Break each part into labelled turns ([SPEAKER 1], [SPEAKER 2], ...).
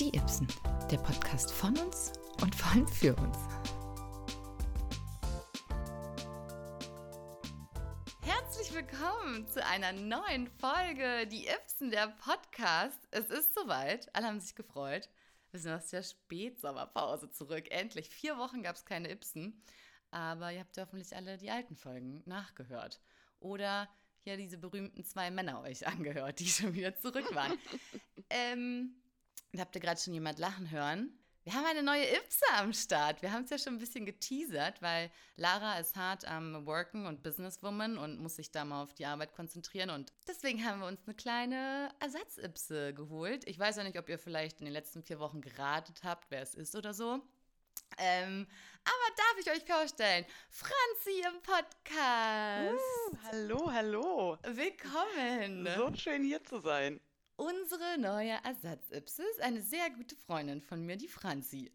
[SPEAKER 1] Die Ibsen, der Podcast von uns und vor allem für uns. Herzlich willkommen zu einer neuen Folge Die Ibsen, der Podcast. Es ist soweit, alle haben sich gefreut. Wir sind aus der Spätsommerpause zurück. Endlich. Vier Wochen gab es keine Ibsen. Aber ihr habt ja hoffentlich alle die alten Folgen nachgehört. Oder ja diese berühmten zwei Männer euch angehört, die schon wieder zurück waren. ähm, da habt ihr gerade schon jemand lachen hören. Wir haben eine neue Ipse am Start. Wir haben es ja schon ein bisschen geteasert, weil Lara ist hart am Worken und Businesswoman und muss sich da mal auf die Arbeit konzentrieren. Und deswegen haben wir uns eine kleine Ersatz-Ipse geholt. Ich weiß ja nicht, ob ihr vielleicht in den letzten vier Wochen geratet habt, wer es ist oder so. Ähm, aber darf ich euch vorstellen, Franzi im Podcast.
[SPEAKER 2] Uh, hallo, hallo.
[SPEAKER 1] Willkommen.
[SPEAKER 2] So schön hier zu sein.
[SPEAKER 1] Unsere neue Ersatz-Ips ist eine sehr gute Freundin von mir, die Franzi.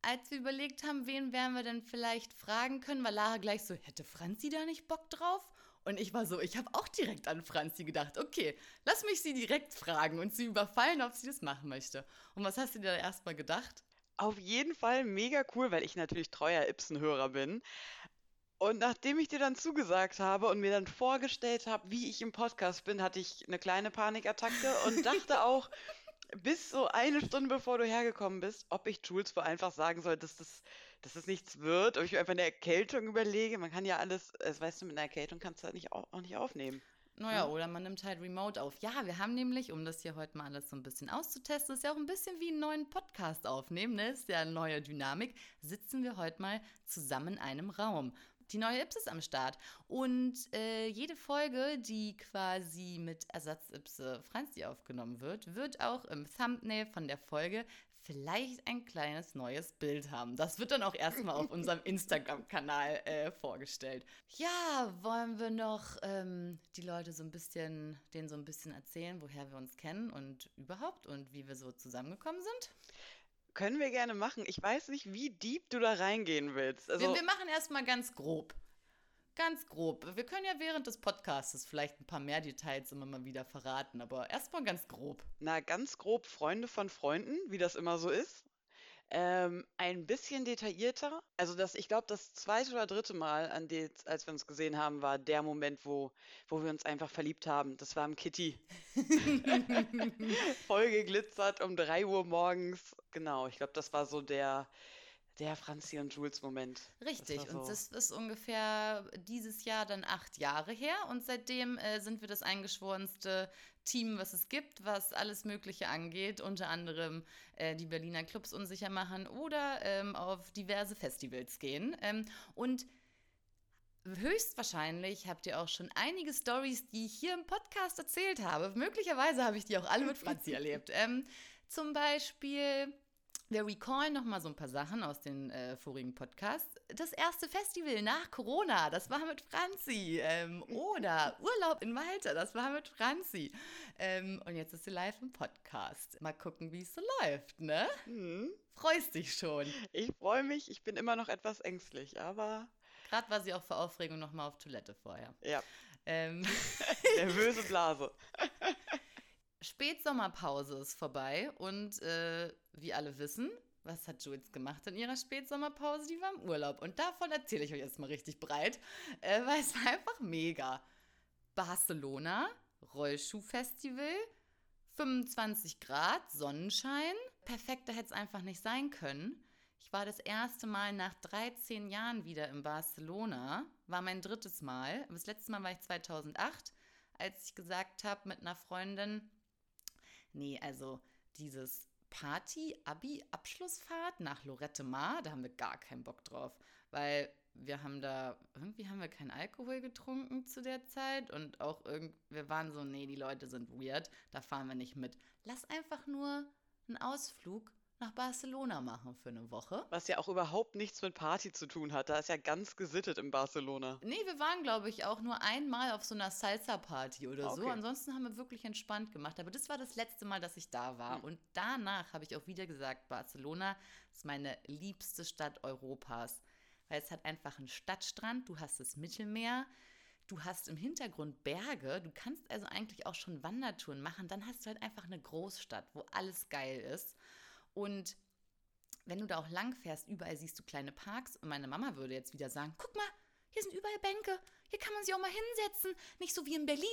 [SPEAKER 1] Als wir überlegt haben, wen werden wir denn vielleicht fragen können, war Lara gleich so, hätte Franzi da nicht Bock drauf? Und ich war so, ich habe auch direkt an Franzi gedacht, okay, lass mich sie direkt fragen und sie überfallen, ob sie das machen möchte. Und was hast du dir da erstmal gedacht?
[SPEAKER 2] Auf jeden Fall mega cool, weil ich natürlich treuer Ibsen-Hörer bin. Und nachdem ich dir dann zugesagt habe und mir dann vorgestellt habe, wie ich im Podcast bin, hatte ich eine kleine Panikattacke und dachte auch, bis so eine Stunde bevor du hergekommen bist, ob ich Jules wohl einfach sagen soll, dass das, dass das nichts wird, ob ich mir einfach eine Erkältung überlege. Man kann ja alles, das weißt du, mit einer Erkältung kannst du halt nicht, auch, auch nicht aufnehmen.
[SPEAKER 1] Naja, oder man nimmt halt Remote auf. Ja, wir haben nämlich, um das hier heute mal alles so ein bisschen auszutesten, ist ja auch ein bisschen wie einen neuen Podcast aufnehmen, ne? Ist ja eine neue Dynamik, sitzen wir heute mal zusammen in einem Raum die neue Ips ist am Start. Und äh, jede Folge, die quasi mit Ersatz-Ipse Franzi aufgenommen wird, wird auch im Thumbnail von der Folge vielleicht ein kleines neues Bild haben. Das wird dann auch erstmal auf unserem Instagram-Kanal äh, vorgestellt. Ja, wollen wir noch ähm, die Leute so ein bisschen, denen so ein bisschen erzählen, woher wir uns kennen und überhaupt und wie wir so zusammengekommen sind?
[SPEAKER 2] Können wir gerne machen. Ich weiß nicht, wie deep du da reingehen willst.
[SPEAKER 1] Also wir, wir machen erstmal ganz grob. Ganz grob. Wir können ja während des Podcasts vielleicht ein paar mehr Details immer mal wieder verraten, aber erstmal ganz grob.
[SPEAKER 2] Na, ganz grob Freunde von Freunden, wie das immer so ist. Ähm, ein bisschen detaillierter. Also das, ich glaube, das zweite oder dritte Mal, an die, als wir uns gesehen haben, war der Moment, wo, wo wir uns einfach verliebt haben. Das war im Kitty. Voll geglitzert um drei Uhr morgens. Genau, ich glaube, das war so der, der Franzi und Jules Moment.
[SPEAKER 1] Richtig, das so. und das ist ungefähr dieses Jahr dann acht Jahre her und seitdem äh, sind wir das eingeschworenste Team, was es gibt, was alles Mögliche angeht, unter anderem äh, die Berliner Clubs unsicher machen oder ähm, auf diverse Festivals gehen. Ähm, und Höchstwahrscheinlich habt ihr auch schon einige Stories, die ich hier im Podcast erzählt habe. Möglicherweise habe ich die auch alle mit Franzi erlebt. Ähm, zum Beispiel wir recallen noch mal so ein paar Sachen aus den äh, vorigen Podcasts. Das erste Festival nach Corona, das war mit Franzi. Ähm, oder Urlaub in Malta, das war mit Franzi. Ähm, und jetzt ist sie live im Podcast. Mal gucken, wie es so läuft, ne? Mhm. Freust dich schon?
[SPEAKER 2] Ich freue mich. Ich bin immer noch etwas ängstlich, aber...
[SPEAKER 1] Gerade war sie auch vor Aufregung noch mal auf Toilette vorher.
[SPEAKER 2] Ja. Ähm. Nervöse Blase.
[SPEAKER 1] Spätsommerpause ist vorbei und äh, wie alle wissen, was hat Jules gemacht in ihrer Spätsommerpause? Die war im Urlaub und davon erzähle ich euch jetzt mal richtig breit, äh, weil es war einfach mega. Barcelona, Rollschuhfestival, 25 Grad, Sonnenschein. Perfekter hätte es einfach nicht sein können. Ich war das erste Mal nach 13 Jahren wieder in Barcelona, war mein drittes Mal. Das letzte Mal war ich 2008, als ich gesagt habe mit einer Freundin, Nee, also dieses Party, Abi, Abschlussfahrt nach Lorette Mar, da haben wir gar keinen Bock drauf, weil wir haben da, irgendwie haben wir keinen Alkohol getrunken zu der Zeit und auch irgendwie, wir waren so, nee, die Leute sind weird, da fahren wir nicht mit. Lass einfach nur einen Ausflug nach Barcelona machen für eine Woche.
[SPEAKER 2] Was ja auch überhaupt nichts mit Party zu tun hat. Da ist ja ganz gesittet in Barcelona.
[SPEAKER 1] Nee, wir waren, glaube ich, auch nur einmal auf so einer Salsa-Party oder okay. so. Ansonsten haben wir wirklich entspannt gemacht. Aber das war das letzte Mal, dass ich da war. Hm. Und danach habe ich auch wieder gesagt, Barcelona ist meine liebste Stadt Europas. Weil es hat einfach einen Stadtstrand, du hast das Mittelmeer. Du hast im Hintergrund Berge, du kannst also eigentlich auch schon Wandertouren machen. Dann hast du halt einfach eine Großstadt, wo alles geil ist. Und wenn du da auch lang fährst, überall siehst du kleine Parks. Und meine Mama würde jetzt wieder sagen, guck mal, hier sind überall Bänke. Hier kann man sich auch mal hinsetzen. Nicht so wie in Berlin,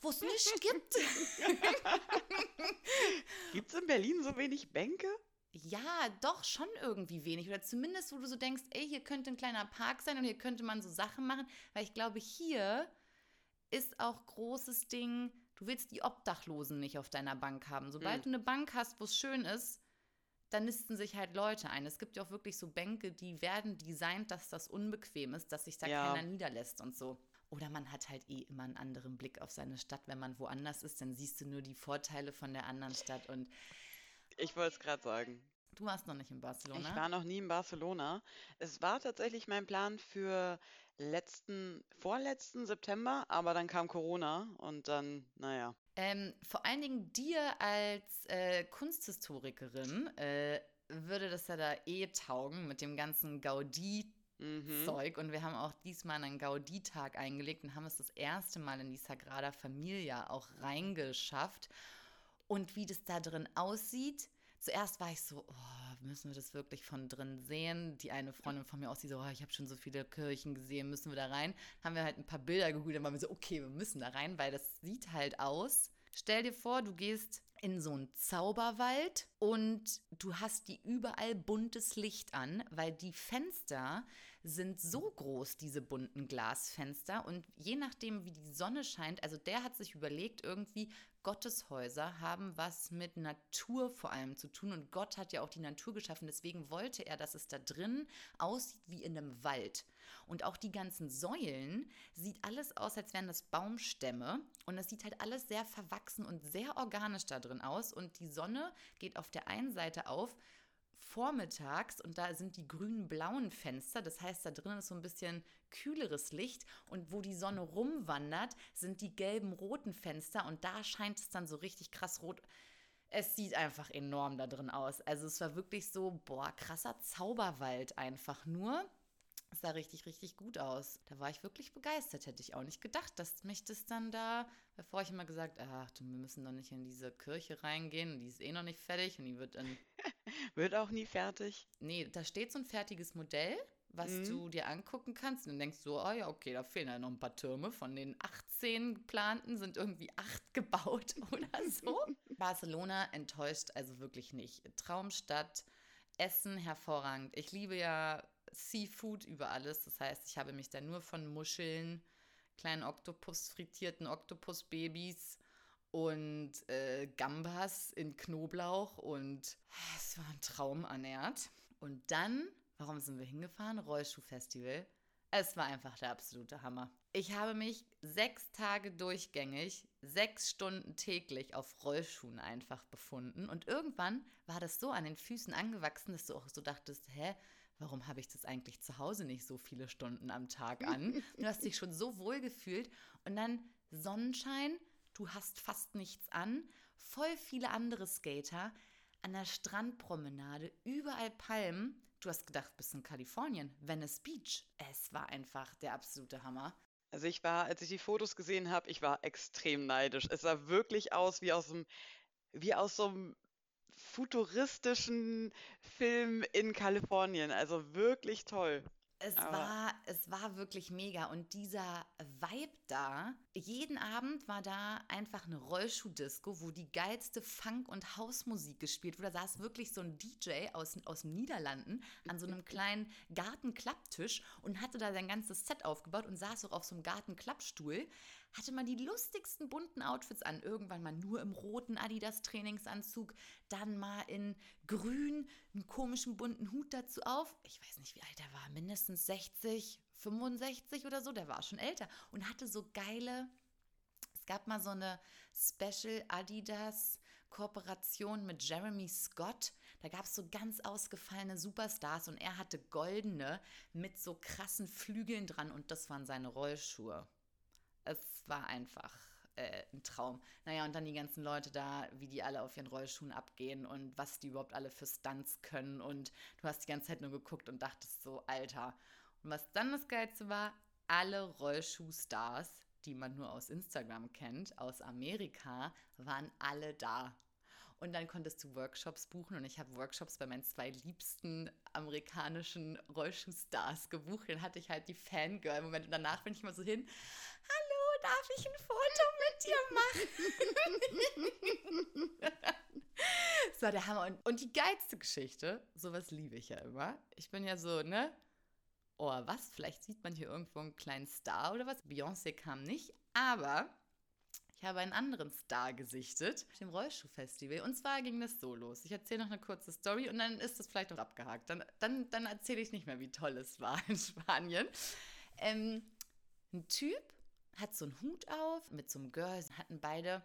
[SPEAKER 1] wo es nichts gibt.
[SPEAKER 2] Gibt es in Berlin so wenig Bänke?
[SPEAKER 1] Ja, doch schon irgendwie wenig. Oder zumindest, wo du so denkst, ey, hier könnte ein kleiner Park sein und hier könnte man so Sachen machen. Weil ich glaube, hier ist auch großes Ding, du willst die Obdachlosen nicht auf deiner Bank haben. Sobald mhm. du eine Bank hast, wo es schön ist, dann nisten sich halt Leute ein. Es gibt ja auch wirklich so Bänke, die werden designt, dass das unbequem ist, dass sich da ja. keiner niederlässt und so. Oder man hat halt eh immer einen anderen Blick auf seine Stadt. Wenn man woanders ist, dann siehst du nur die Vorteile von der anderen Stadt und
[SPEAKER 2] ich wollte es gerade sagen.
[SPEAKER 1] Du warst noch nicht in Barcelona?
[SPEAKER 2] Ich war noch nie in Barcelona. Es war tatsächlich mein Plan für letzten, vorletzten September, aber dann kam Corona und dann, naja.
[SPEAKER 1] Ähm, vor allen Dingen dir als äh, Kunsthistorikerin äh, würde das ja da eh taugen mit dem ganzen Gaudi. Zeug mhm. und wir haben auch diesmal einen Gaudi-Tag eingelegt und haben es das erste Mal in die Sagrada Familia auch reingeschafft und wie das da drin aussieht. Zuerst war ich so, oh, müssen wir das wirklich von drin sehen? Die eine Freundin von mir aus, die so, oh, ich habe schon so viele Kirchen gesehen, müssen wir da rein? Haben wir halt ein paar Bilder geholt, dann waren wir so, okay, wir müssen da rein, weil das sieht halt aus. Stell dir vor, du gehst in so einen Zauberwald und du hast die überall buntes Licht an, weil die Fenster sind so groß, diese bunten Glasfenster. Und je nachdem, wie die Sonne scheint, also der hat sich überlegt, irgendwie, Gotteshäuser haben was mit Natur vor allem zu tun. Und Gott hat ja auch die Natur geschaffen. Deswegen wollte er, dass es da drin aussieht wie in einem Wald. Und auch die ganzen Säulen sieht alles aus, als wären das Baumstämme. Und es sieht halt alles sehr verwachsen und sehr organisch da drin aus. Und die Sonne geht auf der einen Seite auf vormittags und da sind die grün-blauen Fenster. Das heißt, da drin ist so ein bisschen kühleres Licht und wo die Sonne rumwandert, sind die gelben roten Fenster und da scheint es dann so richtig krass rot. Es sieht einfach enorm da drin aus. Also es war wirklich so, boah, krasser Zauberwald einfach nur. Es sah richtig, richtig gut aus. Da war ich wirklich begeistert. Hätte ich auch nicht gedacht, dass mich das dann da, bevor ich immer gesagt, ach, wir müssen doch nicht in diese Kirche reingehen und die ist eh noch nicht fertig und die wird dann.
[SPEAKER 2] wird auch nie fertig.
[SPEAKER 1] Nee, da steht so ein fertiges Modell, was mhm. du dir angucken kannst und dann denkst du, oh ja, okay, da fehlen ja noch ein paar Türme. Von den 18 geplanten sind irgendwie acht gebaut oder so. Barcelona enttäuscht also wirklich nicht. Traumstadt, Essen hervorragend. Ich liebe ja Seafood über alles. Das heißt, ich habe mich da nur von Muscheln, kleinen Oktopus, frittierten Oktopusbabys und äh, Gambas in Knoblauch und ah, es war ein Traum ernährt. Und dann, warum sind wir hingefahren? Rollschuhfestival. Es war einfach der absolute Hammer. Ich habe mich sechs Tage durchgängig, sechs Stunden täglich auf Rollschuhen einfach befunden. Und irgendwann war das so an den Füßen angewachsen, dass du auch so dachtest, hä, warum habe ich das eigentlich zu Hause nicht so viele Stunden am Tag an? Du hast dich schon so wohl gefühlt und dann Sonnenschein, du hast fast nichts an, voll viele andere Skater an der Strandpromenade, überall Palmen. Du hast gedacht, bist in Kalifornien, Venice Beach. Es war einfach der absolute Hammer.
[SPEAKER 2] Also ich war, als ich die Fotos gesehen habe, ich war extrem neidisch. Es sah wirklich aus wie aus einem, wie aus so einem futuristischen Film in Kalifornien. Also wirklich toll.
[SPEAKER 1] Es war, es war wirklich mega. Und dieser Vibe da, jeden Abend war da einfach eine Rollschuh-Disco, wo die geilste Funk- und Hausmusik gespielt wurde. Da saß wirklich so ein DJ aus, aus den Niederlanden an so einem kleinen Gartenklapptisch und hatte da sein ganzes Set aufgebaut und saß auch auf so einem Gartenklappstuhl hatte man die lustigsten bunten Outfits an. Irgendwann mal nur im roten Adidas-Trainingsanzug, dann mal in grün, einen komischen bunten Hut dazu auf. Ich weiß nicht, wie alt er war, mindestens 60, 65 oder so, der war schon älter und hatte so geile. Es gab mal so eine Special Adidas Kooperation mit Jeremy Scott. Da gab es so ganz ausgefallene Superstars und er hatte goldene mit so krassen Flügeln dran und das waren seine Rollschuhe es war einfach äh, ein Traum. Naja, und dann die ganzen Leute da, wie die alle auf ihren Rollschuhen abgehen und was die überhaupt alle für Stunts können. Und du hast die ganze Zeit nur geguckt und dachtest so, Alter. Und was dann das Geilste war, alle Rollschuhstars, die man nur aus Instagram kennt, aus Amerika, waren alle da. Und dann konntest du Workshops buchen und ich habe Workshops bei meinen zwei liebsten amerikanischen Rollschuhstars gebucht. Dann hatte ich halt die Fangirl-Momente und danach bin ich mal so hin. Hallo, darf ich ein Foto mit dir machen? war der Hammer. Und, und die geilste Geschichte, sowas liebe ich ja immer. Ich bin ja so, ne? Oh, was? Vielleicht sieht man hier irgendwo einen kleinen Star oder was? Beyoncé kam nicht, aber ich habe einen anderen Star gesichtet auf dem Rollschuhfestival. Und zwar ging das so los. Ich erzähle noch eine kurze Story und dann ist das vielleicht noch abgehakt. Dann, dann, dann erzähle ich nicht mehr, wie toll es war in Spanien. Ähm, ein Typ hat so einen Hut auf mit so einem Girl, hatten beide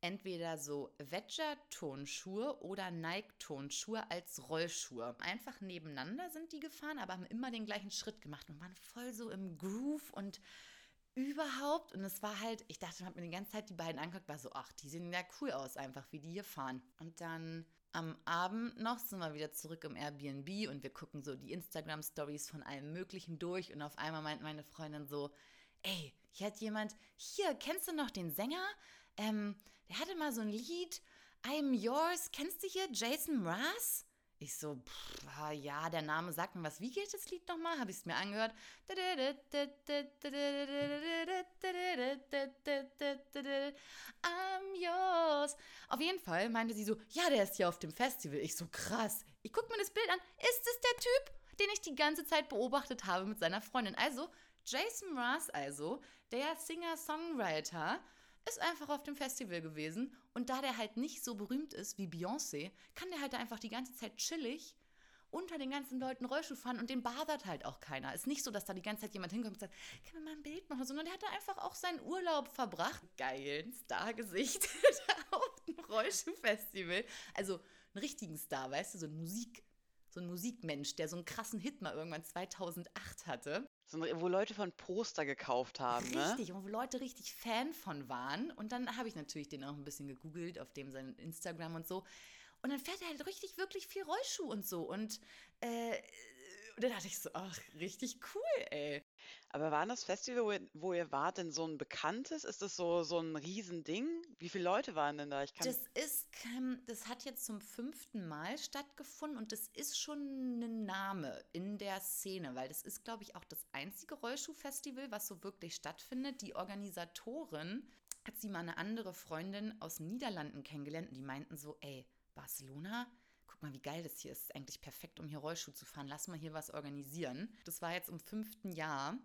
[SPEAKER 1] entweder so Wedger-Tonschuhe oder Nike-Tonschuhe als Rollschuhe. Einfach nebeneinander sind die gefahren, aber haben immer den gleichen Schritt gemacht und waren voll so im Groove und überhaupt. Und es war halt, ich dachte, man hat mir die ganze Zeit die beiden angeguckt, war so, ach, die sehen ja cool aus, einfach wie die hier fahren. Und dann am Abend noch sind wir wieder zurück im Airbnb und wir gucken so die Instagram-Stories von allem Möglichen durch. Und auf einmal meint meine Freundin so, ey, hier hat jemand, hier, kennst du noch den Sänger? Ähm, der hatte mal so ein Lied, I'm Yours, kennst du hier Jason Mraz? Ich so, pff, ja, der Name sagt mir was. Wie geht das Lied nochmal? Habe ich es mir angehört. I'm yours. Auf jeden Fall meinte sie so, ja, der ist hier auf dem Festival. Ich so, krass. Ich gucke mir das Bild an. Ist es der Typ, den ich die ganze Zeit beobachtet habe mit seiner Freundin? Also, Jason Mraz also, der Singer-Songwriter, ist einfach auf dem Festival gewesen und da der halt nicht so berühmt ist wie Beyoncé, kann der halt einfach die ganze Zeit chillig unter den ganzen Leuten Rollschuh fahren und den badert halt auch keiner. Ist nicht so, dass da die ganze Zeit jemand hinkommt und sagt, können wir mal ein Bild machen, sondern der hat da einfach auch seinen Urlaub verbracht. Geil, ein Stargesicht auf dem Rollschuhfestival. Also einen richtigen Star, weißt du, so ein Musik, so ein Musikmensch, der so einen krassen Hit mal irgendwann 2008 hatte.
[SPEAKER 2] So, wo Leute von Poster gekauft haben, ne?
[SPEAKER 1] Richtig, und wo Leute richtig Fan von waren. Und dann habe ich natürlich den auch ein bisschen gegoogelt, auf dem sein Instagram und so. Und dann fährt er halt richtig, wirklich viel Rollschuh und so. Und, äh, und dann dachte ich so, ach, richtig cool, ey.
[SPEAKER 2] Aber war das Festival, wo ihr, wo ihr wart, denn so ein bekanntes? Ist das so, so ein Riesending? Wie viele Leute waren denn da? Ich
[SPEAKER 1] kann das ist, das hat jetzt zum fünften Mal stattgefunden und das ist schon ein Name in der Szene, weil das ist, glaube ich, auch das einzige Rollschuhfestival, was so wirklich stattfindet. Die Organisatorin hat sie mal eine andere Freundin aus den Niederlanden kennengelernt und die meinten so, ey, Barcelona, guck mal, wie geil das hier ist. eigentlich perfekt, um hier Rollschuh zu fahren. Lass mal hier was organisieren. Das war jetzt im fünften Jahr.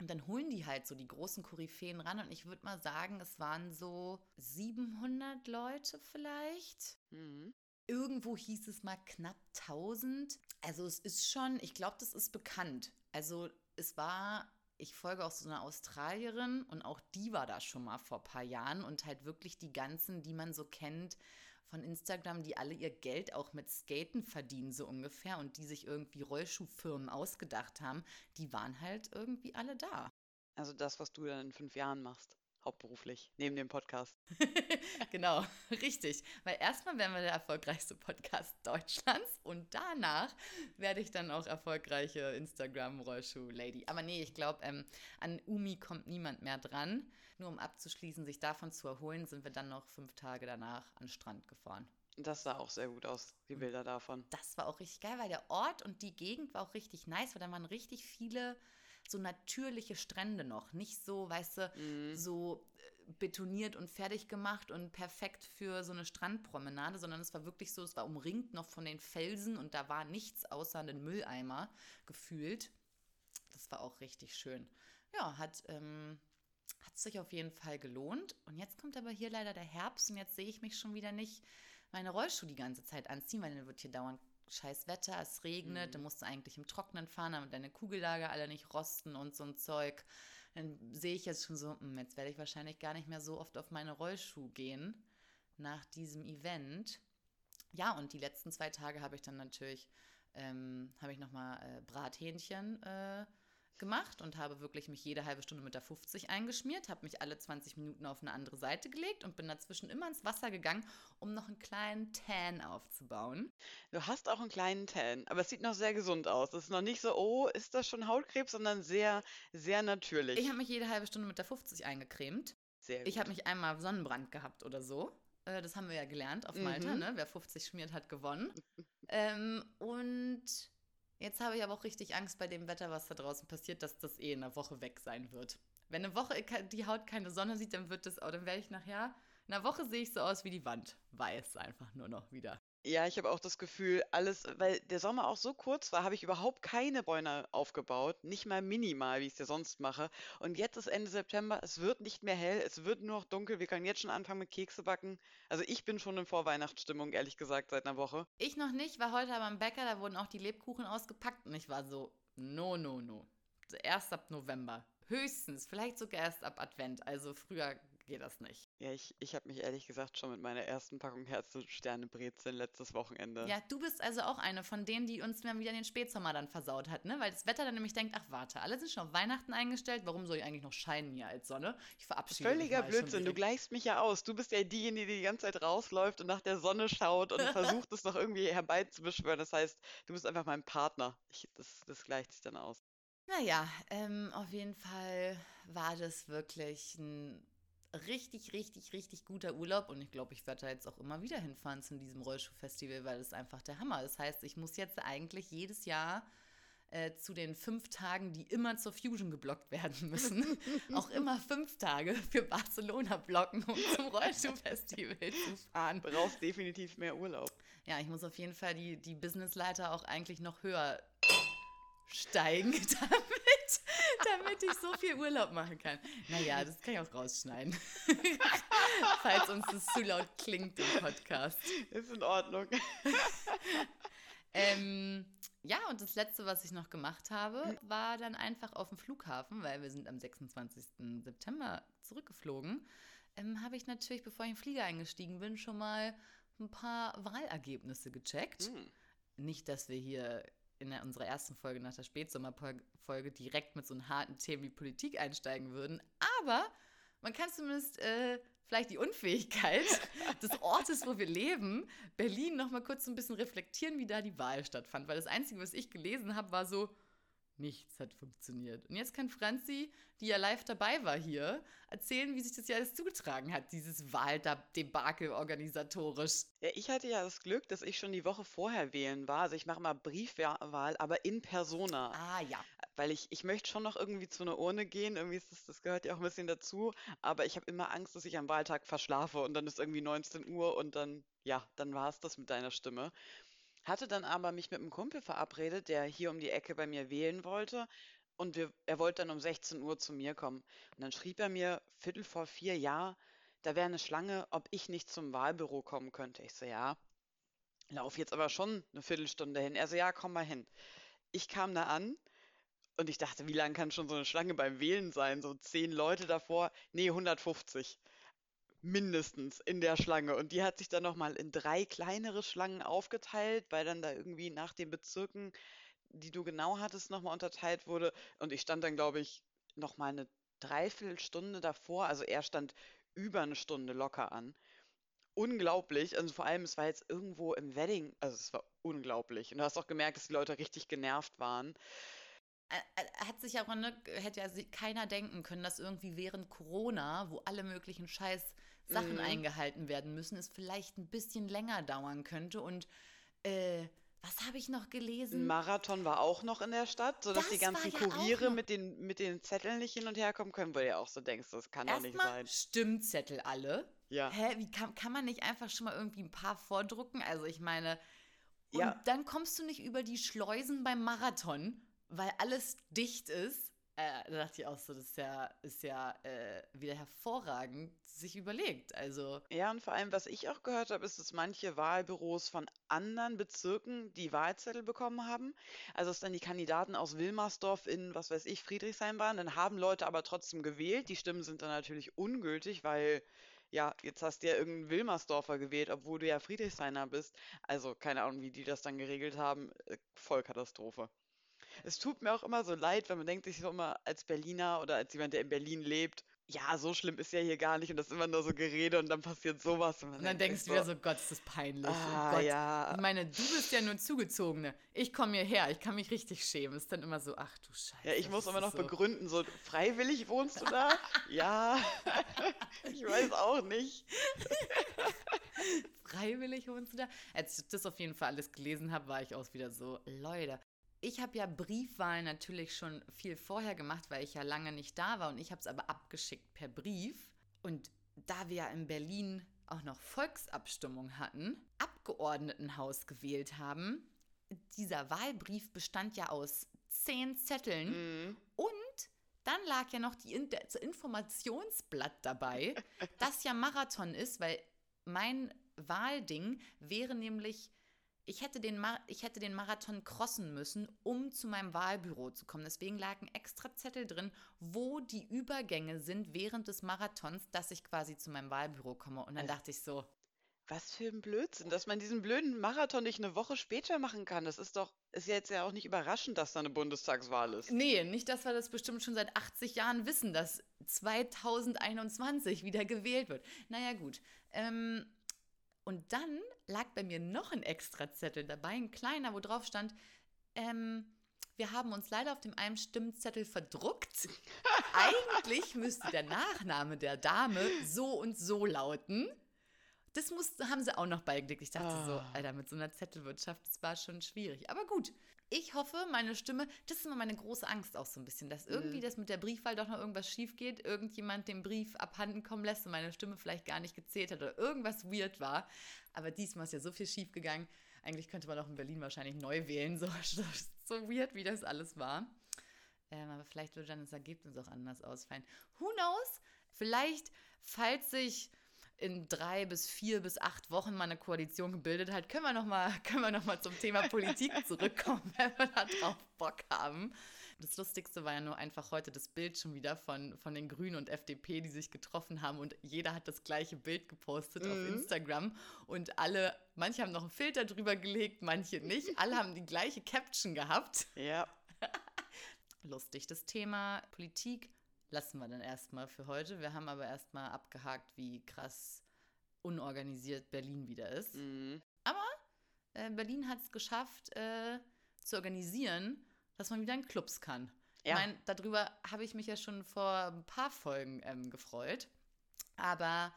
[SPEAKER 1] Und dann holen die halt so die großen Koryphäen ran und ich würde mal sagen, es waren so 700 Leute vielleicht. Mhm. Irgendwo hieß es mal knapp 1000. Also es ist schon, ich glaube, das ist bekannt. Also es war, ich folge auch so einer Australierin und auch die war da schon mal vor ein paar Jahren und halt wirklich die ganzen, die man so kennt, von Instagram, die alle ihr Geld auch mit Skaten verdienen, so ungefähr, und die sich irgendwie Rollschuhfirmen ausgedacht haben, die waren halt irgendwie alle da.
[SPEAKER 2] Also das, was du dann in fünf Jahren machst hauptberuflich, neben dem Podcast.
[SPEAKER 1] genau, richtig. Weil erstmal werden wir der erfolgreichste Podcast Deutschlands und danach werde ich dann auch erfolgreiche Instagram-Rollschuh-Lady. Aber nee, ich glaube, ähm, an Umi kommt niemand mehr dran. Nur um abzuschließen, sich davon zu erholen, sind wir dann noch fünf Tage danach an den Strand gefahren.
[SPEAKER 2] Das sah auch sehr gut aus, die Bilder davon.
[SPEAKER 1] Das war auch richtig geil, weil der Ort und die Gegend war auch richtig nice, weil da waren richtig viele so natürliche Strände noch. Nicht so, weißt du, mhm. so äh, betoniert und fertig gemacht und perfekt für so eine Strandpromenade, sondern es war wirklich so, es war umringt noch von den Felsen und da war nichts außer einen Mülleimer gefühlt. Das war auch richtig schön. Ja, hat, ähm, hat sich auf jeden Fall gelohnt. Und jetzt kommt aber hier leider der Herbst und jetzt sehe ich mich schon wieder nicht meine Rollschuhe die ganze Zeit anziehen, weil dann wird hier dauernd scheiß Wetter, es regnet, mhm. dann musst du eigentlich im Trocknen fahren, damit deine Kugellager alle nicht rosten und so ein Zeug. Dann sehe ich jetzt schon so, hm, jetzt werde ich wahrscheinlich gar nicht mehr so oft auf meine Rollschuhe gehen nach diesem Event. Ja, und die letzten zwei Tage habe ich dann natürlich, ähm, habe ich nochmal äh, Brathähnchen äh, gemacht und habe wirklich mich jede halbe Stunde mit der 50 eingeschmiert, habe mich alle 20 Minuten auf eine andere Seite gelegt und bin dazwischen immer ins Wasser gegangen, um noch einen kleinen Tan aufzubauen.
[SPEAKER 2] Du hast auch einen kleinen Tan, aber es sieht noch sehr gesund aus. Es ist noch nicht so, oh, ist das schon Hautkrebs, sondern sehr, sehr natürlich.
[SPEAKER 1] Ich habe mich jede halbe Stunde mit der 50 eingecremt. Sehr gut. Ich habe mich einmal Sonnenbrand gehabt oder so. Äh, das haben wir ja gelernt auf Malta,
[SPEAKER 2] Mhm.
[SPEAKER 1] ne? Wer 50 schmiert, hat gewonnen. ähm, und jetzt habe ich aber auch richtig Angst bei dem Wetter, was da draußen passiert, dass das eh in einer Woche weg sein wird. Wenn eine Woche die Haut keine Sonne sieht, dann wird das auch, dann werde ich nachher, in einer Woche sehe ich so aus wie die Wand. Weiß einfach nur noch wieder.
[SPEAKER 2] Ja, ich habe auch das Gefühl, alles, weil der Sommer auch so kurz war, habe ich überhaupt keine Bäume aufgebaut, nicht mal minimal, wie ich es ja sonst mache. Und jetzt ist Ende September, es wird nicht mehr hell, es wird nur noch dunkel, wir können jetzt schon anfangen mit Kekse backen. Also ich bin schon in Vorweihnachtsstimmung, ehrlich gesagt, seit einer Woche.
[SPEAKER 1] Ich noch nicht, war heute aber am Bäcker, da wurden auch die Lebkuchen ausgepackt und ich war so, no, no, no. Erst ab November. Höchstens, vielleicht sogar erst ab Advent. Also früher geht das nicht.
[SPEAKER 2] Ja, ich, ich habe mich ehrlich gesagt schon mit meiner ersten Packung Herzsterne Brezeln letztes Wochenende.
[SPEAKER 1] Ja, du bist also auch eine von denen, die uns dann wieder den Spätsommer dann versaut hat, ne? Weil das Wetter dann nämlich denkt, ach warte, alle sind schon auf Weihnachten eingestellt, warum soll ich eigentlich noch scheinen hier als Sonne? Ich verabschiede mich
[SPEAKER 2] Völliger
[SPEAKER 1] mal schon
[SPEAKER 2] Blödsinn, du gleichst mich ja aus. Du bist ja diejenige, die die ganze Zeit rausläuft und nach der Sonne schaut und versucht es noch irgendwie herbeizubeschwören. Das heißt, du bist einfach mein Partner. Ich, das, das gleicht sich dann aus.
[SPEAKER 1] Naja, ähm, auf jeden Fall war das wirklich ein richtig, richtig, richtig guter Urlaub und ich glaube, ich werde da jetzt auch immer wieder hinfahren zu diesem Rollschuh-Festival, weil das einfach der Hammer ist. Das heißt, ich muss jetzt eigentlich jedes Jahr äh, zu den fünf Tagen, die immer zur Fusion geblockt werden müssen, auch immer fünf Tage für Barcelona blocken, um zum Rollschuh-Festival zu fahren.
[SPEAKER 2] Brauchst definitiv mehr Urlaub.
[SPEAKER 1] Ja, ich muss auf jeden Fall die, die Businessleiter auch eigentlich noch höher steigen, damit, damit ich so viel Urlaub machen kann. Naja, das kann ich auch rausschneiden. Falls uns das zu laut klingt im Podcast.
[SPEAKER 2] Ist in Ordnung.
[SPEAKER 1] Ähm, ja, und das Letzte, was ich noch gemacht habe, war dann einfach auf dem Flughafen, weil wir sind am 26. September zurückgeflogen, ähm, habe ich natürlich, bevor ich in den Flieger eingestiegen bin, schon mal ein paar Wahlergebnisse gecheckt.
[SPEAKER 2] Hm.
[SPEAKER 1] Nicht, dass wir hier in der, unserer ersten Folge nach der Spätsommerfolge direkt mit so einem harten Themen wie Politik einsteigen würden, aber man kann zumindest äh, vielleicht die Unfähigkeit des Ortes, wo wir leben, Berlin, noch mal kurz so ein bisschen reflektieren, wie da die Wahl stattfand. Weil das Einzige, was ich gelesen habe, war so, nichts hat funktioniert. Und jetzt kann Franzi, die ja live dabei war hier, erzählen, wie sich das ja alles zugetragen hat, dieses Wahldebakel organisatorisch.
[SPEAKER 2] Ja, ich hatte ja das Glück, dass ich schon die Woche vorher wählen war. Also ich mache mal Briefwahl, aber in persona.
[SPEAKER 1] Ah ja.
[SPEAKER 2] Weil ich, ich möchte schon noch irgendwie zu einer Urne gehen. Irgendwie ist das, das gehört ja auch ein bisschen dazu. Aber ich habe immer Angst, dass ich am Wahltag verschlafe und dann ist irgendwie 19 Uhr und dann, ja, dann war es das mit deiner Stimme. Hatte dann aber mich mit einem Kumpel verabredet, der hier um die Ecke bei mir wählen wollte. Und wir, er wollte dann um 16 Uhr zu mir kommen. Und dann schrieb er mir Viertel vor vier, ja, da wäre eine Schlange, ob ich nicht zum Wahlbüro kommen könnte. Ich so, ja, lauf jetzt aber schon eine Viertelstunde hin. Er so, ja, komm mal hin. Ich kam da an und ich dachte, wie lang kann schon so eine Schlange beim Wählen sein? So zehn Leute davor? Nee, 150 mindestens in der Schlange. Und die hat sich dann nochmal in drei kleinere Schlangen aufgeteilt, weil dann da irgendwie nach den Bezirken, die du genau hattest, nochmal unterteilt wurde. Und ich stand dann, glaube ich, nochmal eine Dreiviertelstunde davor. Also er stand über eine Stunde locker an. Unglaublich. Also vor allem, es war jetzt irgendwo im Wedding. Also es war unglaublich. Und du hast auch gemerkt, dass die Leute richtig genervt waren.
[SPEAKER 1] Hat sich aber, ne, hätte ja keiner denken können, dass irgendwie während Corona, wo alle möglichen scheiß Sachen
[SPEAKER 2] Mhm.
[SPEAKER 1] eingehalten werden müssen, es vielleicht ein bisschen länger dauern könnte. Und äh, was habe ich noch
[SPEAKER 2] Ein
[SPEAKER 1] gelesen?
[SPEAKER 2] Marathon war auch noch in der Stadt, sodass die
[SPEAKER 1] Das war
[SPEAKER 2] ganzen
[SPEAKER 1] ja
[SPEAKER 2] Kuriere mit den, mit den Zetteln nicht hin und her kommen können, weil du ja auch so denkst, das kann doch nicht sein.
[SPEAKER 1] Stimmzettel alle.
[SPEAKER 2] Ja.
[SPEAKER 1] Hä, wie kann, kann man nicht einfach schon mal irgendwie ein paar vordrucken? Also ich meine, und
[SPEAKER 2] Ja.
[SPEAKER 1] dann kommst du nicht über die Schleusen beim Marathon, weil alles dicht ist. Äh, da dachte ich auch so, das ist ja, ist ja äh, wieder hervorragend sich überlegt. Also,
[SPEAKER 2] Ja, und vor allem, was ich auch gehört habe, ist, dass manche Wahlbüros von anderen Bezirken die Wahlzettel bekommen haben. Also, dass dann die Kandidaten aus Wilmersdorf in, was weiß ich, Friedrichshain waren. Dann haben Leute aber trotzdem gewählt. Die Stimmen sind dann natürlich ungültig, weil, ja, jetzt hast du ja irgendeinen Wilmersdorfer gewählt, obwohl du ja Friedrichshainer bist. Also, keine Ahnung, wie die das dann geregelt haben. Äh, Vollkatastrophe. Es tut mir auch immer so leid, wenn man denkt sich so immer als Berliner oder als jemand, der in Berlin lebt, ja, so schlimm ist ja hier gar nicht und das ist immer nur so Gerede und dann passiert sowas.
[SPEAKER 1] Und, und dann denkst du wieder so, Gott, ist das peinlich. Oh
[SPEAKER 2] ah,
[SPEAKER 1] Gott.
[SPEAKER 2] ja.
[SPEAKER 1] Ich meine, du bist ja nur Zugezogene. Ich komme hierher, ich kann mich richtig schämen. Ist dann immer so, ach du Scheiße.
[SPEAKER 2] Ja, ich muss immer noch so. begründen, so freiwillig wohnst du da? ja. ich weiß auch nicht.
[SPEAKER 1] freiwillig wohnst du da? Als ich das auf jeden Fall alles gelesen habe, war ich auch wieder so, Leute, ich habe ja Briefwahlen natürlich schon viel vorher gemacht, weil ich ja lange nicht da war und ich habe es aber abgeschickt per Brief. Und da wir ja in Berlin auch noch Volksabstimmung hatten, Abgeordnetenhaus gewählt haben, dieser Wahlbrief bestand ja aus zehn Zetteln mhm. und dann lag ja noch die das Informationsblatt dabei, das ja Marathon ist, weil mein Wahlding wäre nämlich ich hätte, den ich hätte den Marathon crossen müssen, um zu meinem Wahlbüro zu kommen. Deswegen lagen extra Zettel drin, wo die Übergänge sind während des Marathons, dass ich quasi zu meinem Wahlbüro komme. Und dann also, dachte ich so.
[SPEAKER 2] Was für ein Blödsinn, dass man diesen blöden Marathon nicht eine Woche später machen kann. Das ist doch, ist ja jetzt ja auch nicht überraschend, dass da eine Bundestagswahl ist.
[SPEAKER 1] Nee, nicht, dass wir das bestimmt schon seit 80 Jahren wissen, dass 2021 wieder gewählt wird. Naja, gut. Ähm, und dann lag bei mir noch ein extra Zettel dabei, ein kleiner, wo drauf stand, ähm, wir haben uns leider auf dem einen Stimmzettel verdruckt. Eigentlich müsste der Nachname der Dame so und so lauten. Das muss, haben sie auch noch beigelegt. Ich dachte oh. so, ah. Alter, mit so einer Zettelwirtschaft, das war schon schwierig. Aber gut, ich hoffe, meine Stimme, das ist immer meine große Angst auch so ein bisschen, dass irgendwie mhm. das mit der Briefwahl doch noch irgendwas schief geht, irgendjemand den Brief abhanden kommen lässt und meine Stimme vielleicht gar nicht gezählt hat oder irgendwas weird war. Aber diesmal ist ja so viel schief gegangen. Eigentlich könnte man auch in Berlin wahrscheinlich neu wählen, so, so weird, wie das alles war. Ähm, aber vielleicht würde dann das Ergebnis auch anders ausfallen. Who knows? Vielleicht, falls sich in drei bis vier bis acht Wochen mal eine Koalition gebildet hat, können wir nochmal noch zum Thema Politik zurückkommen, wenn wir da drauf Bock haben. Das Lustigste war ja nur einfach heute das Bild schon wieder von, von den Grünen und FDP, die sich getroffen haben und jeder hat das gleiche Bild gepostet mhm. auf Instagram und alle, manche haben noch einen Filter drüber gelegt, manche nicht, alle haben die gleiche Caption gehabt.
[SPEAKER 2] Ja.
[SPEAKER 1] Lustig. Das Thema Politik lassen wir dann erstmal für heute. Wir haben aber erstmal abgehakt, wie krass unorganisiert Berlin wieder ist. Mhm. Aber äh, Berlin hat es geschafft, äh, zu organisieren, dass man wieder in Clubs kann. Ja. Ich meine, darüber habe ich mich ja schon vor ein paar Folgen ähm, gefreut. Aber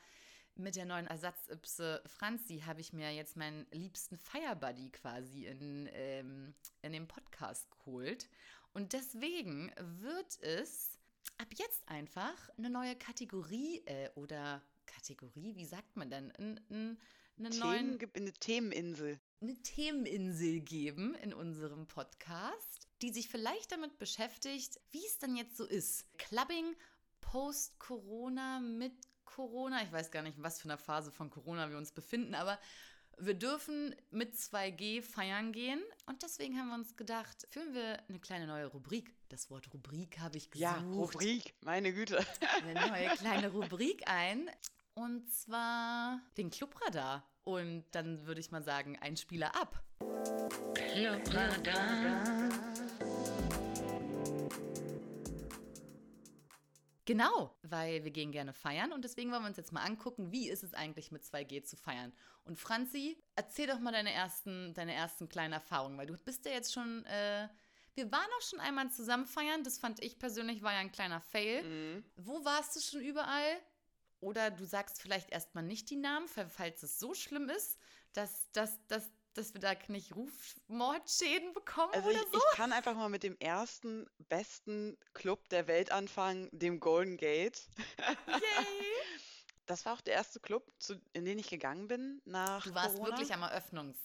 [SPEAKER 1] mit der neuen Ersatzypse Franzi habe ich mir jetzt meinen liebsten Firebuddy quasi in, ähm, in den Podcast geholt. Und deswegen wird es ab jetzt einfach eine neue Kategorie äh, oder Kategorie, wie sagt man denn? Ein, ein,
[SPEAKER 2] eine, Themen, neuen, eine Themeninsel.
[SPEAKER 1] Eine Themeninsel geben in unserem Podcast, die sich vielleicht damit beschäftigt, wie es dann jetzt so ist. Clubbing post-Corona, mit Corona. Ich weiß gar nicht, was für eine Phase von Corona wir uns befinden, aber wir dürfen mit 2G feiern gehen und deswegen haben wir uns gedacht, führen wir eine kleine neue Rubrik. Das Wort Rubrik habe ich gesucht.
[SPEAKER 2] Ja, Rubrik, meine Güte.
[SPEAKER 1] Eine neue kleine Rubrik ein und zwar den Clubradar. Und dann würde ich mal sagen, ein Spieler ab. Clubradar. Genau, weil wir gehen gerne feiern und deswegen wollen wir uns jetzt mal angucken, wie ist es eigentlich mit 2G zu feiern. Und Franzi, erzähl doch mal deine ersten, deine ersten kleinen Erfahrungen, weil du bist ja jetzt schon, äh, wir waren auch schon einmal zusammen feiern, das fand ich persönlich, war ja ein kleiner Fail. Mhm. Wo warst du schon überall? Oder du sagst vielleicht erstmal nicht die Namen, falls es so schlimm ist, dass, dass, dass, dass wir da nicht Rufmordschäden bekommen
[SPEAKER 2] also
[SPEAKER 1] oder
[SPEAKER 2] ich,
[SPEAKER 1] so?
[SPEAKER 2] Ich kann einfach mal mit dem ersten besten Club der Welt anfangen, dem Golden Gate. Yay! Das war auch der erste Club, zu, in den ich gegangen bin nach
[SPEAKER 1] Du warst
[SPEAKER 2] Corona.
[SPEAKER 1] wirklich am Eröffnungs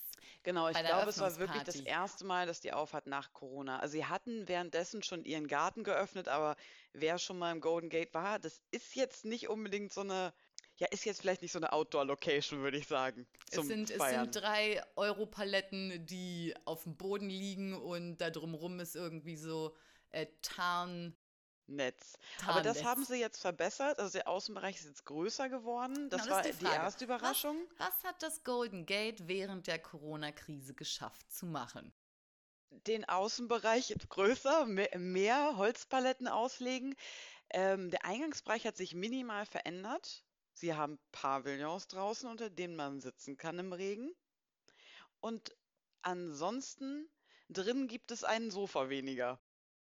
[SPEAKER 2] Genau, ich glaube, es war wirklich das erste Mal, dass die auf hat nach Corona. Also sie hatten währenddessen schon ihren Garten geöffnet, aber wer schon mal im Golden Gate war, das ist jetzt nicht unbedingt so eine ja, ist jetzt vielleicht nicht so eine Outdoor-Location, würde ich sagen.
[SPEAKER 1] es, sind, es sind drei Europaletten, die auf dem Boden liegen und da drumrum ist irgendwie so äh, Tarn.
[SPEAKER 2] Netz. Aber das haben sie jetzt verbessert. Also der Außenbereich ist jetzt größer geworden. Das, genau, das war die, die, erste Überraschung.
[SPEAKER 1] Was, was hat das Golden Gate während der Corona-Krise geschafft zu machen?
[SPEAKER 2] Den Außenbereich größer, mehr, mehr Holzpaletten auslegen Ähm, der Eingangsbereich hat sich minimal verändert. Sie haben Pavillons draußen, unter denen man sitzen kann im Regen. Und ansonsten drin gibt es ein Sofa weniger.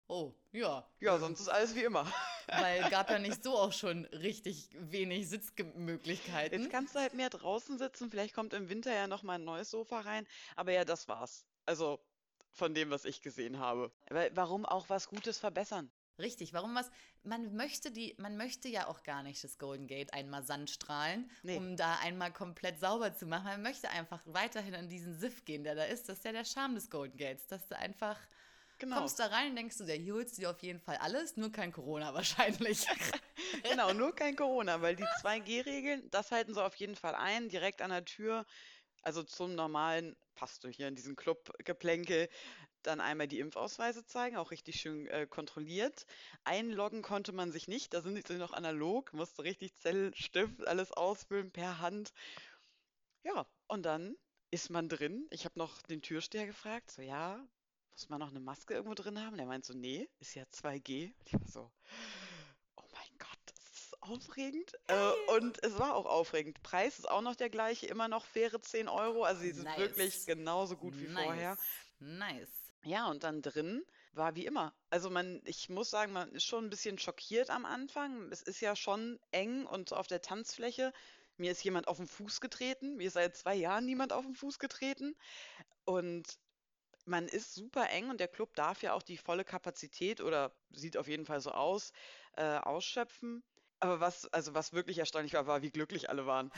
[SPEAKER 1] Oh, ja.
[SPEAKER 2] Ja, sonst ist alles wie immer.
[SPEAKER 1] Weil gab ja nicht so auch schon richtig wenig Sitzmöglichkeiten.
[SPEAKER 2] Jetzt kannst du halt mehr draußen sitzen. Vielleicht kommt im Winter ja noch mal ein neues Sofa rein. Aber ja, das war's. Also von dem, was ich gesehen habe. Weil, warum auch was Gutes verbessern?
[SPEAKER 1] Richtig, warum was? Man möchte die, man möchte ja auch gar nicht das Golden Gate einmal sandstrahlen,
[SPEAKER 2] Nee.
[SPEAKER 1] um da einmal komplett sauber zu machen. Man möchte einfach weiterhin an diesen Siff gehen, der da ist. Das ist ja der Charme des Golden Gates, dass du einfach
[SPEAKER 2] Genau.
[SPEAKER 1] kommst da rein und denkst du, ja, hier holst du dir auf jeden Fall alles, nur kein Corona wahrscheinlich.
[SPEAKER 2] Genau, nur kein Corona, weil die 2G-Regeln, das halten sie auf jeden Fall ein, direkt an der Tür. Also zum normalen, passt du hier in diesen Club-Geplänkel, dann einmal die Impfausweise zeigen, auch richtig schön äh, kontrolliert. Einloggen konnte man sich nicht, da sind sie noch analog, musste richtig Zell, Stift, alles ausfüllen per Hand. Ja, und dann ist man drin. Ich habe noch den Türsteher gefragt, so ja, muss man noch eine Maske irgendwo drin haben? Der meint so, nee, ist ja 2G. Und ich war so, oh mein Gott, das ist aufregend. Äh, und es war auch aufregend. Preis ist auch noch der gleiche, immer noch faire 10 Euro. Also die sind
[SPEAKER 1] Nice.
[SPEAKER 2] wirklich genauso gut wie vorher.
[SPEAKER 1] Nice.
[SPEAKER 2] Ja, und dann drin war wie immer. Also man, ich muss sagen, man ist schon ein bisschen schockiert am Anfang. Es ist ja schon eng und auf der Tanzfläche. Mir ist jemand auf den Fuß getreten. Mir ist seit zwei Jahren niemand auf den Fuß getreten. Und man ist super eng und der Club darf ja auch die volle Kapazität oder sieht auf jeden Fall so aus, äh, ausschöpfen. Aber was, also was wirklich erstaunlich war, war, wie glücklich alle waren.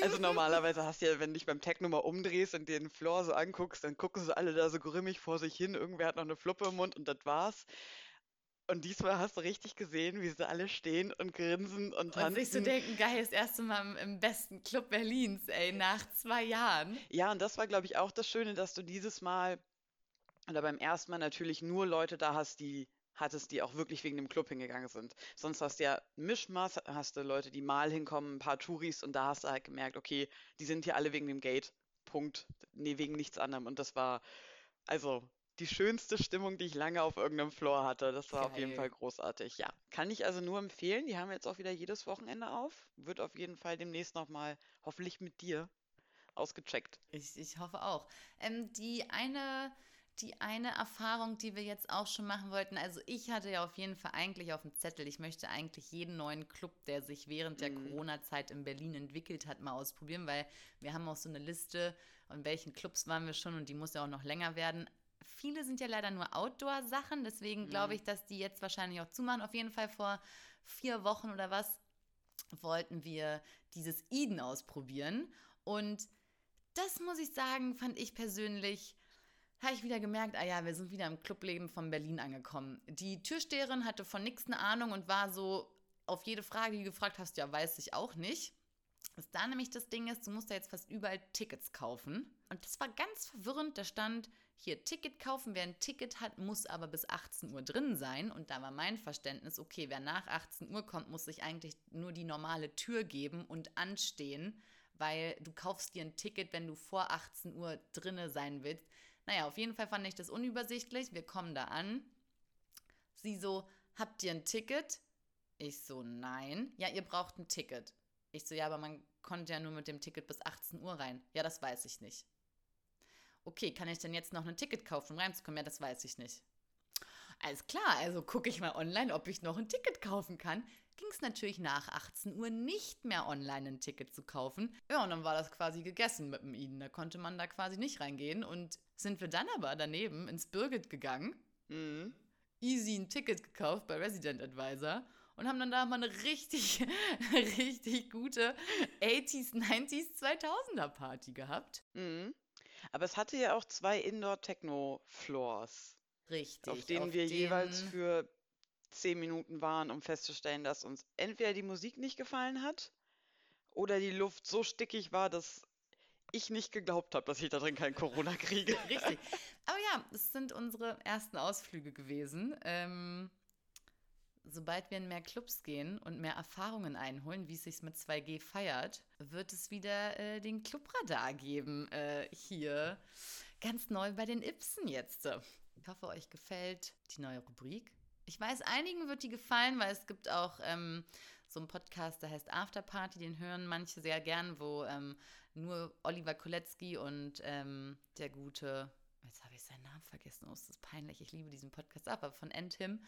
[SPEAKER 2] Also normalerweise hast du ja, wenn du dich beim Techno mal umdrehst und den Floor so anguckst, dann gucken sie alle da so grimmig vor sich hin. Irgendwer hat noch eine Fluppe im Mund und das war's. Und diesmal hast du richtig gesehen, wie sie alle stehen und grinsen und
[SPEAKER 1] Und sich so
[SPEAKER 2] tanzen.
[SPEAKER 1] denken, geil, das erste Mal im besten Club Berlins, ey, nach zwei Jahren.
[SPEAKER 2] Ja, und das war, glaube ich, auch das Schöne, dass du dieses Mal oder beim ersten Mal natürlich nur Leute da hast, die hattest, die auch wirklich wegen dem Club hingegangen sind. Sonst hast du ja einen Mischmaß, hast du Leute, die mal hinkommen, ein paar Touris und da hast du halt gemerkt, okay, die sind hier alle wegen dem Gate. Punkt. Nee, wegen nichts anderem. Und das war also die schönste Stimmung, die ich lange auf irgendeinem Floor hatte. Das war auf jeden
[SPEAKER 1] Geil.
[SPEAKER 2] Fall großartig. Ja, kann ich also nur empfehlen. Die haben jetzt auch wieder jedes Wochenende auf. Wird auf jeden Fall demnächst nochmal, hoffentlich mit dir, ausgecheckt.
[SPEAKER 1] Ich, ich hoffe auch. Ähm, die eine, die eine Erfahrung, die wir jetzt auch schon machen wollten, also ich hatte ja auf jeden Fall eigentlich auf dem Zettel, ich möchte eigentlich jeden neuen Club, der sich während der
[SPEAKER 2] Mhm.
[SPEAKER 1] Corona-Zeit in Berlin entwickelt hat, mal ausprobieren, weil wir haben auch so eine Liste, in welchen Clubs waren wir schon und die muss ja auch noch länger werden. Viele sind ja leider nur Outdoor-Sachen, deswegen glaube
[SPEAKER 2] Mhm.
[SPEAKER 1] ich, dass die jetzt wahrscheinlich auch zumachen. Auf jeden Fall vor vier Wochen oder was wollten wir dieses Eden ausprobieren und das muss ich sagen, fand ich persönlich, habe ich wieder gemerkt, ah ja, wir sind wieder im Clubleben von Berlin angekommen. Die Türsteherin hatte von nichts eine Ahnung und war so auf jede Frage, die du gefragt hast, ja, weiß ich auch nicht. Was da nämlich das Ding ist, du musst da jetzt fast überall Tickets kaufen. Und das war ganz verwirrend. Da stand hier Ticket kaufen. Wer ein Ticket hat, muss aber bis 18 Uhr drin sein. Und da war mein Verständnis, okay, wer nach 18 Uhr kommt, muss sich eigentlich nur die normale Tür geben und anstehen, weil du kaufst dir ein Ticket, wenn du vor 18 Uhr drinne sein willst. Naja, auf jeden Fall fand ich das unübersichtlich. Wir kommen da an. Sie so, habt ihr ein Ticket? Ich so, nein. Ja, ihr braucht ein Ticket. Ich so, ja, aber man konnte ja nur mit dem Ticket bis 18 Uhr rein. Ja, das weiß ich nicht. Okay, kann ich denn jetzt noch ein Ticket kaufen, um reinzukommen? Ja, das weiß ich nicht. Alles klar, also gucke ich mal online, ob ich noch ein Ticket kaufen kann. Ging es natürlich nach 18 Uhr nicht mehr online ein Ticket zu kaufen. Ja, und dann war das quasi gegessen mit dem Eden. Da konnte man da quasi nicht reingehen. Und sind wir dann aber daneben ins Birgit gegangen
[SPEAKER 2] Mhm.
[SPEAKER 1] easy ein Ticket gekauft bei Resident Advisor und haben dann da mal eine richtig, richtig gute 80s, 90s, 2000er Party gehabt.
[SPEAKER 2] Mhm. Aber es hatte ja auch zwei Indoor-Techno-Floors,
[SPEAKER 1] Richtig.
[SPEAKER 2] auf denen wir jeweils für zehn Minuten waren, um festzustellen, dass uns entweder die Musik nicht gefallen hat oder die Luft so stickig war, dass ich nicht geglaubt habe, dass ich da drin kein Corona kriege.
[SPEAKER 1] Richtig. Aber ja, es sind unsere ersten Ausflüge gewesen. Ähm, sobald wir in mehr Clubs gehen und mehr Erfahrungen einholen, wie es sich mit 2G feiert, wird es wieder äh, den Clubradar geben äh, hier. Ganz neu bei den Ipsen jetzt. Ich hoffe, euch gefällt die neue Rubrik. Ich weiß, einigen wird die gefallen, weil es gibt auch ähm, so einen Podcast, der heißt Afterparty, den hören manche sehr gern, wo ähm, nur Oliver Kolecki und ähm, der gute, jetzt habe ich seinen Namen vergessen, oh, ist das peinlich, ich liebe diesen Podcast, aber von Entim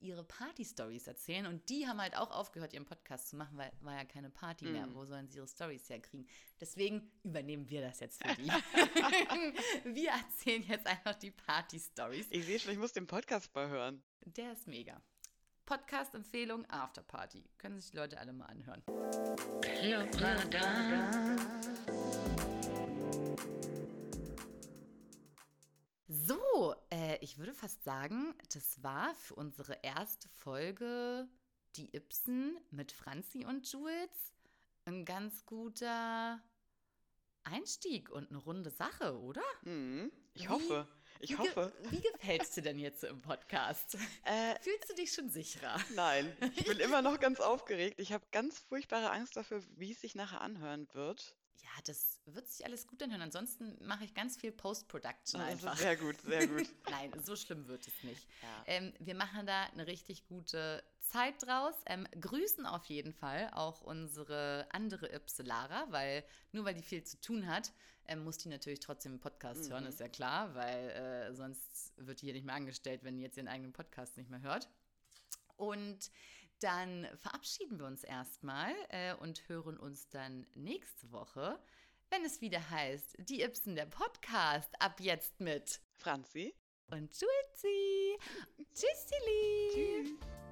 [SPEAKER 1] ihre Party-Stories erzählen. Und die haben halt auch aufgehört, ihren Podcast zu machen, weil war ja keine Party mehr.
[SPEAKER 2] Mhm.
[SPEAKER 1] Wo sollen sie ihre Stories herkriegen? Deswegen übernehmen wir das jetzt für die. wir erzählen jetzt einfach die Party-Stories.
[SPEAKER 2] Ich sehe schon, ich muss den Podcast mal hören.
[SPEAKER 1] Der ist mega. Podcast-Empfehlung Afterparty. Können sich die Leute alle mal anhören. So, äh, ich würde fast sagen, das war für unsere erste Folge die Ibsen mit Franzi und Jules ein ganz guter Einstieg und eine runde Sache, oder?
[SPEAKER 2] Hm, ich
[SPEAKER 1] Wie-
[SPEAKER 2] hoffe. Ich
[SPEAKER 1] Wie ge-
[SPEAKER 2] hoffe.
[SPEAKER 1] Wie gefällt es dir denn jetzt im Podcast?
[SPEAKER 2] Äh,
[SPEAKER 1] Fühlst du dich schon sicherer?
[SPEAKER 2] nein, ich bin immer noch ganz aufgeregt. Ich habe ganz furchtbare Angst dafür, wie es sich nachher anhören wird.
[SPEAKER 1] Ja, das wird sich alles gut anhören. Ansonsten mache ich ganz viel Post-Production einfach.
[SPEAKER 2] ist sehr gut, sehr gut.
[SPEAKER 1] Nein, so schlimm wird es nicht.
[SPEAKER 2] Ja.
[SPEAKER 1] Ähm, wir machen da eine richtig gute Zeit draus. Ähm, grüßen auf jeden Fall auch unsere andere Ypse Lara, weil nur weil die viel zu tun hat, ähm, muss die natürlich trotzdem einen Podcast hören,
[SPEAKER 2] Mhm.
[SPEAKER 1] ist ja klar, weil äh, sonst wird die hier nicht mehr angestellt, wenn die jetzt ihren eigenen Podcast nicht mehr hört. Und dann verabschieden wir uns erstmal äh, und hören uns dann nächste Woche, wenn es wieder heißt, die Ibsen der Podcast, ab jetzt mit
[SPEAKER 2] Franzi?
[SPEAKER 1] und Julzi. Tschüssili.
[SPEAKER 2] Tschüss.